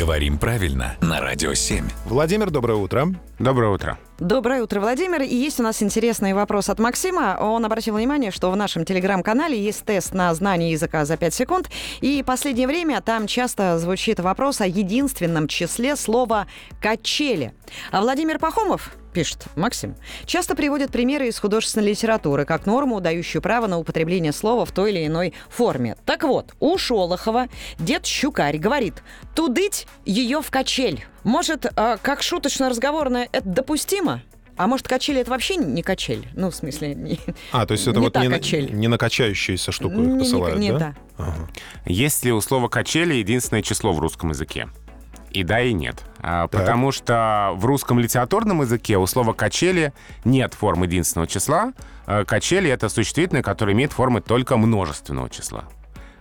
Говорим правильно на Радио 7. Владимир, доброе утро. Доброе утро. Доброе утро, Владимир. И есть у нас интересный вопрос от Максима. Он обратил внимание, что в нашем телеграм-канале есть тест на знание языка за 5 секунд. И последнее время там часто звучит вопрос о единственном числе слова «качели». А Владимир Пахомов пишет Максим, часто приводит примеры из художественной литературы как норму, дающую право на употребление слова в той или иной форме. Так вот, у Шолохова дед Щукарь говорит «тудыть ее в качель». Может, а, как шуточно-разговорное это допустимо? А может, качели это вообще не качель? Ну, в смысле, не, А, то есть это Не вот не, качель. не на качающуюся штуку не- их не- посылают, не да? та. Ага. Есть ли у слова «качели» единственное число в русском языке? И да, и нет. А, Так. Потому что в русском литературном языке у слова «качели» нет формы единственного числа. А, Качели — это существительное, которое имеет формы только множественного числа.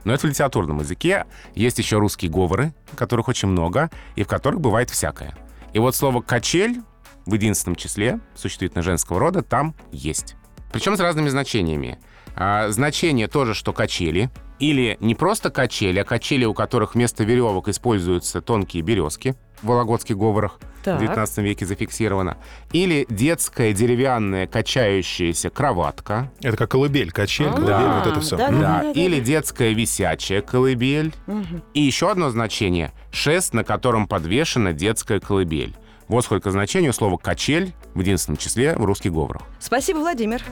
Но это в литературном языке. Есть еще русские говоры, которых очень много, и в которых бывает всякое. И вот слово «качель» в единственном числе, существительное женского рода, там есть. Причем с разными значениями. А, значение тоже, что качели. Или не просто качели, а качели, у которых вместо веревок используются тонкие березки в вологодских говорах Так. в 19 веке зафиксировано. Или детская деревянная качающаяся кроватка. Это как колыбель, качель, А, колыбель, вот это все. да, Да, да, да, или да. детская висячая колыбель. И еще одно значение — шест, на котором подвешена детская колыбель. Вот сколько значений у слова «качель» в единственном числе в русских говорах. Спасибо, Владимир.